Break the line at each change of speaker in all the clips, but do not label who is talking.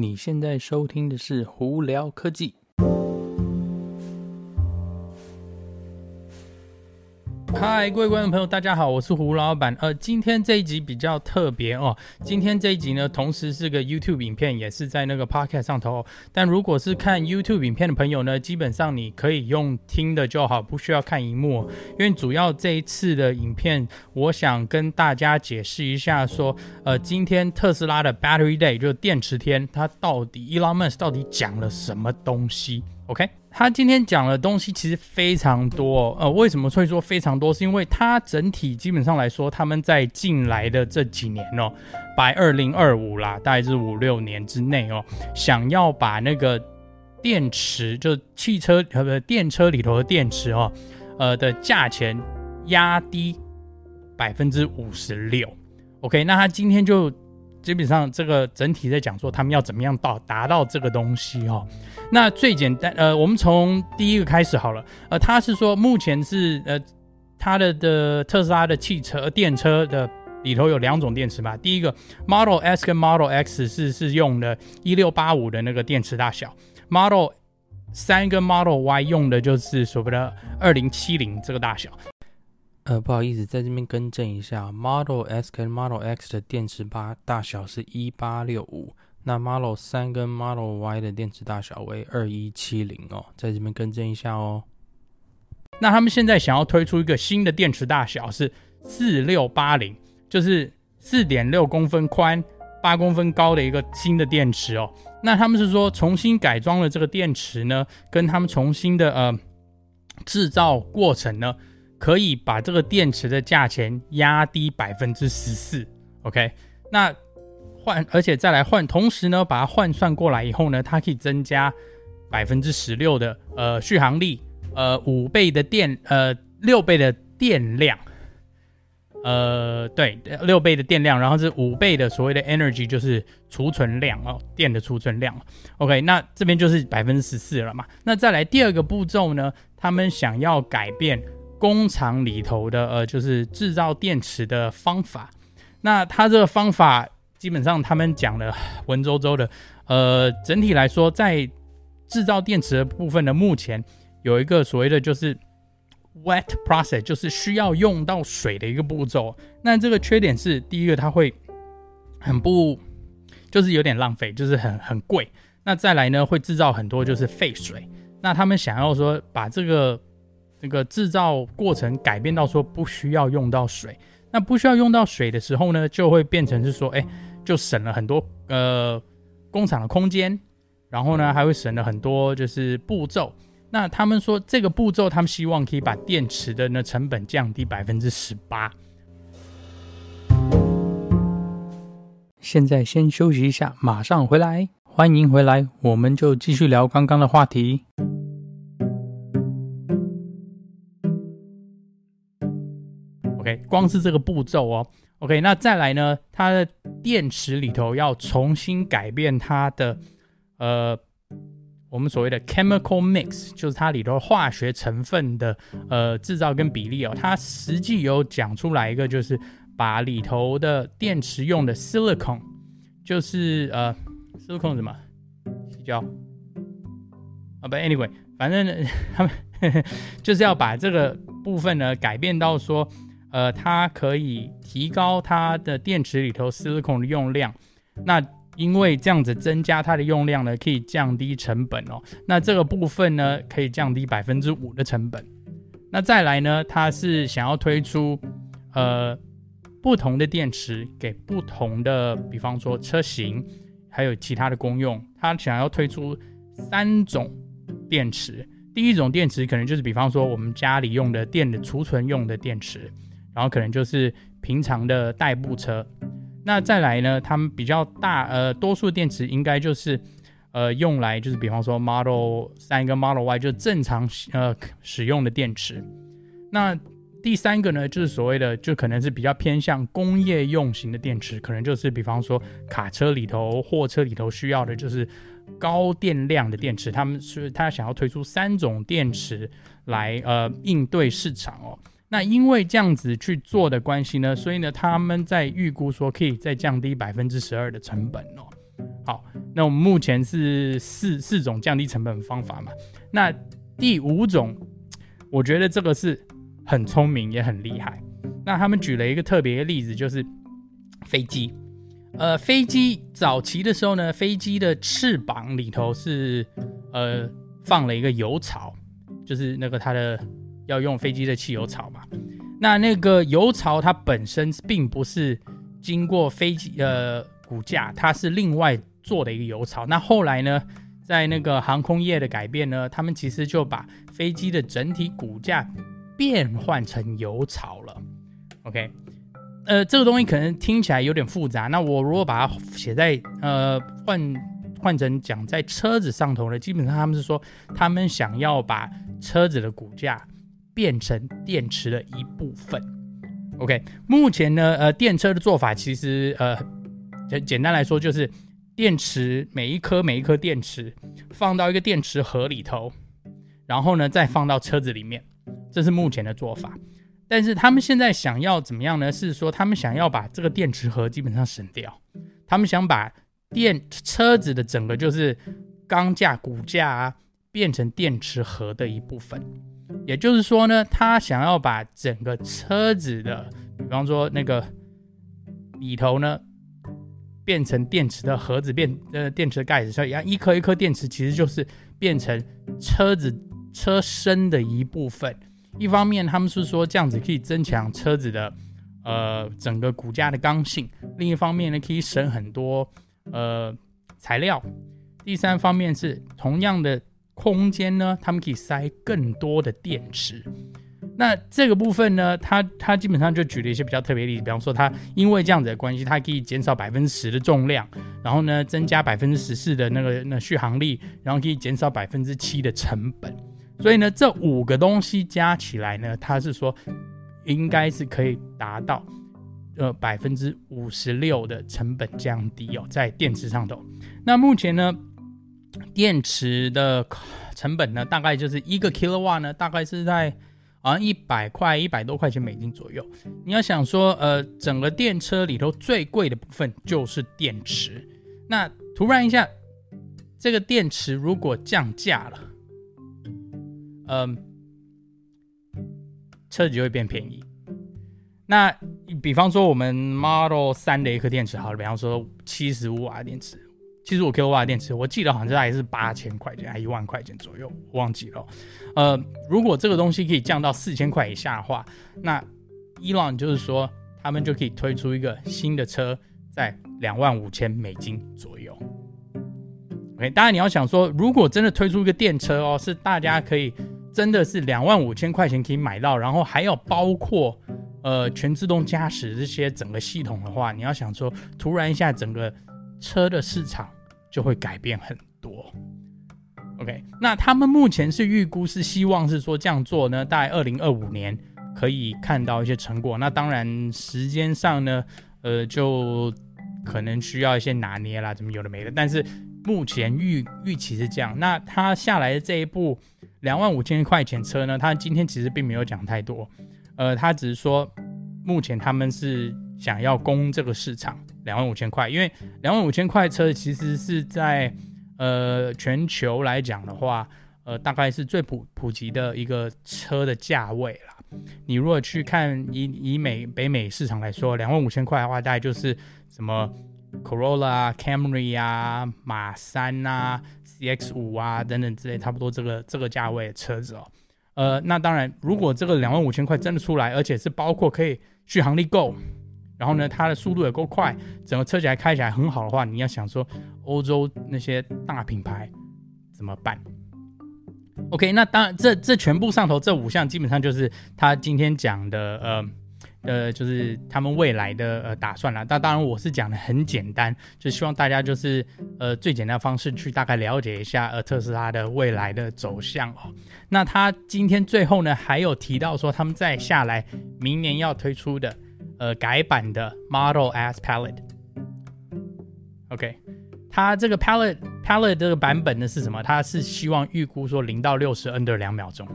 你现在收听的是胡聊科技。嗨，各位观众朋友，大家好，我是胡老板。呃，今天这一集比较特别哦。今天这一集呢，同时是个 YouTube 影片，也是在那个 Podcast 上头。但如果是看 YouTube 影片的朋友呢，基本上你可以用听的就好，不需要看荧幕。因为主要这一次的影片，我想跟大家解释一下，说，呃，今天特斯拉的 Battery Day 就是电池天，它到底 Elon Musk 到底讲了什么东西？OK？他今天讲的东西其实非常多，呃，为什么会说非常多？是因为他整体基本上来说，他们在近来的这几年哦，by 二零二五啦，大概是五六年之内哦，想要把那个电池，就汽车呃不电车里头的电池哦，呃的价钱压低百分之五十六。OK，那他今天就。基本上，这个整体在讲说他们要怎么样到达到这个东西、哦。那最简单，呃，我们从第一个开始好了。呃，他是说目前是呃，他的的特斯拉的汽车电车的里头有两种电池嘛。第一个 Model S 跟 Model X 是是用的一六八五的那个电池大小，Model 三跟 Model Y 用的就是所谓的二零七零这个大小。呃，不好意思，在这边更正一下，Model S 跟 Model X 的电池八大小是一八六五，那 Model 三跟 Model Y 的电池大小为二一七零哦，在这边更正一下哦。那他们现在想要推出一个新的电池大小是四六八零，就是四点六公分宽、八公分高的一个新的电池哦。那他们是说重新改装了这个电池呢，跟他们重新的呃制造过程呢。可以把这个电池的价钱压低百分之十四，OK？那换，而且再来换，同时呢，把它换算过来以后呢，它可以增加百分之十六的呃续航力，呃五倍的电，呃六倍的电量，呃对，六倍的电量，然后是五倍的所谓的 energy，就是储存量哦，电的储存量，OK？那这边就是百分之十四了嘛？那再来第二个步骤呢，他们想要改变。工厂里头的呃，就是制造电池的方法。那它这个方法基本上他们讲的文绉绉的。呃，整体来说，在制造电池的部分呢，目前有一个所谓的就是 wet process，就是需要用到水的一个步骤。那这个缺点是，第一个它会很不，就是有点浪费，就是很很贵。那再来呢，会制造很多就是废水。那他们想要说把这个。这个制造过程改变到说不需要用到水，那不需要用到水的时候呢，就会变成是说，哎，就省了很多呃工厂的空间，然后呢还会省了很多就是步骤。那他们说这个步骤，他们希望可以把电池的呢成本降低百分之十八。现在先休息一下，马上回来，欢迎回来，我们就继续聊刚刚的话题。光是这个步骤哦。OK，那再来呢？它的电池里头要重新改变它的呃，我们所谓的 chemical mix，就是它里头化学成分的呃制造跟比例哦。它实际有讲出来一个，就是把里头的电池用的 silicon，就是呃 silicon 什么？矽胶啊？不，anyway，反正 他们 就是要把这个部分呢改变到说。呃，它可以提高它的电池里头 silicon 的用量，那因为这样子增加它的用量呢，可以降低成本哦。那这个部分呢，可以降低百分之五的成本。那再来呢，它是想要推出呃不同的电池给不同的，比方说车型，还有其他的功用。它想要推出三种电池，第一种电池可能就是比方说我们家里用的电的储存用的电池。然后可能就是平常的代步车，那再来呢，他们比较大，呃，多数电池应该就是，呃，用来就是比方说 Model 三跟 Model Y 就正常呃使用的电池。那第三个呢，就是所谓的就可能是比较偏向工业用型的电池，可能就是比方说卡车里头、货车里头需要的就是高电量的电池。他们是他想要推出三种电池来呃应对市场哦。那因为这样子去做的关系呢，所以呢，他们在预估说可以再降低百分之十二的成本哦。好，那我们目前是四四种降低成本方法嘛？那第五种，我觉得这个是很聪明也很厉害。那他们举了一个特别的例子，就是飞机。呃，飞机早期的时候呢，飞机的翅膀里头是呃放了一个油槽，就是那个它的要用飞机的汽油槽嘛。那那个油槽它本身并不是经过飞机呃骨架，它是另外做的一个油槽。那后来呢，在那个航空业的改变呢，他们其实就把飞机的整体骨架变换成油槽了。OK。呃，这个东西可能听起来有点复杂。那我如果把它写在呃换换成讲在车子上头呢，基本上他们是说他们想要把车子的骨架变成电池的一部分。OK，目前呢，呃，电车的做法其实呃简单来说就是电池每一颗每一颗电池放到一个电池盒里头，然后呢再放到车子里面，这是目前的做法。但是他们现在想要怎么样呢？是说他们想要把这个电池盒基本上省掉，他们想把电车子的整个就是钢架骨架啊变成电池盒的一部分。也就是说呢，他想要把整个车子的，比方说那个里头呢变成电池的盒子，变呃电池的盖子，所以一颗一颗电池其实就是变成车子车身的一部分。一方面，他们是说这样子可以增强车子的呃整个骨架的刚性；另一方面呢，可以省很多呃材料。第三方面是同样的空间呢，他们可以塞更多的电池。那这个部分呢，他他基本上就举了一些比较特别例子，比方说，它因为这样子的关系，它可以减少百分之十的重量，然后呢，增加百分之十四的那个那续航力，然后可以减少百分之七的成本。所以呢，这五个东西加起来呢，它是说应该是可以达到呃百分之五十六的成本降低哦，在电池上头。那目前呢，电池的成本呢，大概就是一个 kilowatt 呢，大概是在好像一百块、一百多块钱美金左右。你要想说，呃，整个电车里头最贵的部分就是电池。那突然一下，这个电池如果降价了。嗯，车子就会变便宜。那比方说，我们 Model 3的一颗电池，好了，比方说七十五瓦电池，七十五 k 瓦电池，我记得好像大概是八千块钱，还一万块钱左右，我忘记了。呃，如果这个东西可以降到四千块以下的话，那 Elon 就是说，他们就可以推出一个新的车，在两万五千美金左右。OK，当然你要想说，如果真的推出一个电车哦，是大家可以。真的是两万五千块钱可以买到，然后还要包括呃全自动驾驶这些整个系统的话，你要想说，突然一下整个车的市场就会改变很多。OK，那他们目前是预估是希望是说这样做呢，大概二零二五年可以看到一些成果。那当然时间上呢，呃，就可能需要一些拿捏啦，怎么有的没的。但是目前预预期是这样。那他下来的这一步。两万五千块钱车呢，他今天其实并没有讲太多，呃，他只是说目前他们是想要攻这个市场两万五千块，因为两万五千块车其实是在呃全球来讲的话，呃，大概是最普普及的一个车的价位啦。你如果去看以以美北美市场来说，两万五千块的话，大概就是什么？Corolla、Camry 啊，马三啊，CX 五啊等等之类，差不多这个这个价位的车子哦。呃，那当然，如果这个两万五千块真的出来，而且是包括可以续航力够，然后呢，它的速度也够快，整个车起来开起来很好的话，你要想说欧洲那些大品牌怎么办？OK，那当然，这这全部上头这五项基本上就是他今天讲的，呃。呃，就是他们未来的呃打算啦。那当然，我是讲的很简单，就希望大家就是呃最简单的方式去大概了解一下呃特斯拉的未来的走向哦。那他今天最后呢，还有提到说，他们再下来明年要推出的呃改版的 Model S Palette。OK，它这个 Palette Palette 这个版本呢是什么？它是希望预估说零到六十 under 两秒钟。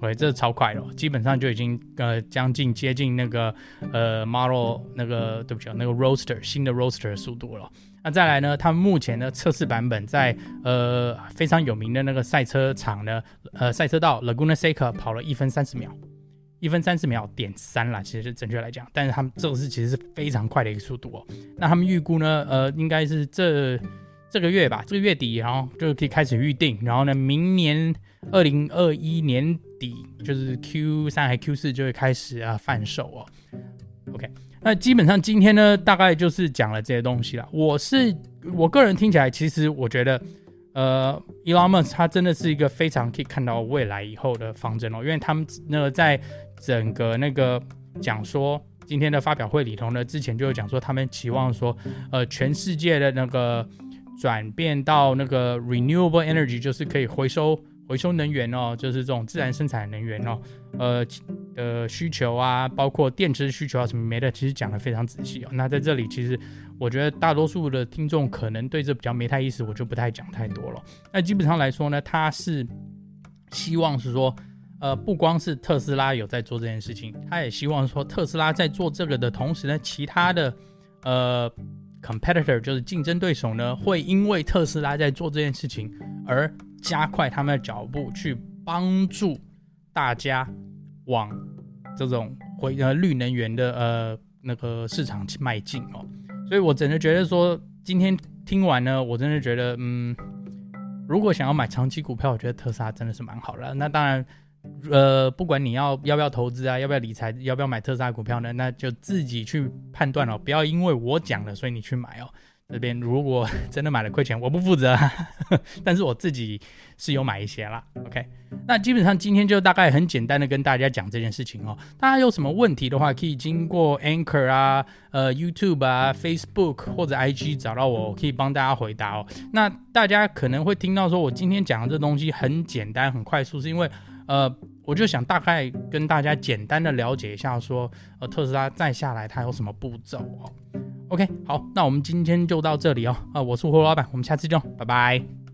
对，这超快了，基本上就已经呃将近接近那个呃 Model 那个对不起啊，那个 Roaster 新的 Roaster 的速度了。那再来呢，他们目前的测试版本在呃非常有名的那个赛车场呢，呃赛车道 Laguna Seca 跑了一分三十秒，一分三十秒点三啦，其实是准确来讲，但是他们这个是其实是非常快的一个速度哦。那他们预估呢，呃应该是这这个月吧，这个月底然后就可以开始预定，然后呢明年二零二一年底就是 Q 三还 Q 四就会开始啊贩售哦。OK。那基本上今天呢，大概就是讲了这些东西了。我是我个人听起来，其实我觉得，呃，Elon Musk 他真的是一个非常可以看到未来以后的方针哦。因为他们那个在整个那个讲说今天的发表会里头呢，之前就有讲说他们期望说，呃，全世界的那个转变到那个 renewable energy，就是可以回收。回收能源哦，就是这种自然生产能源哦，呃的需求啊，包括电池需求啊什么没的，其实讲得非常仔细哦。那在这里，其实我觉得大多数的听众可能对这比较没太意思，我就不太讲太多了。那基本上来说呢，他是希望是说，呃，不光是特斯拉有在做这件事情，他也希望说特斯拉在做这个的同时呢，其他的呃 competitor 就是竞争对手呢，会因为特斯拉在做这件事情而加快他们的脚步，去帮助大家往这种回呃绿能源的呃那个市场去迈进哦。所以我真的觉得说，今天听完呢，我真的觉得，嗯，如果想要买长期股票，我觉得特斯拉真的是蛮好的。那当然，呃，不管你要要不要投资啊，要不要理财，要不要买特斯拉股票呢，那就自己去判断哦，不要因为我讲了，所以你去买哦。这边如果 真的买了亏钱，我不负责，但是我自己是有买一些啦。OK，那基本上今天就大概很简单的跟大家讲这件事情哦。大家有什么问题的话，可以经过 Anchor 啊、呃 YouTube 啊、Facebook 或者 IG 找到我，我可以帮大家回答哦。那大家可能会听到说我今天讲的这东西很简单、很快速，是因为呃，我就想大概跟大家简单的了解一下说，呃，特斯拉再下来它有什么步骤哦。OK，好，那我们今天就到这里哦。啊，我是胡老板，我们下次见，拜拜。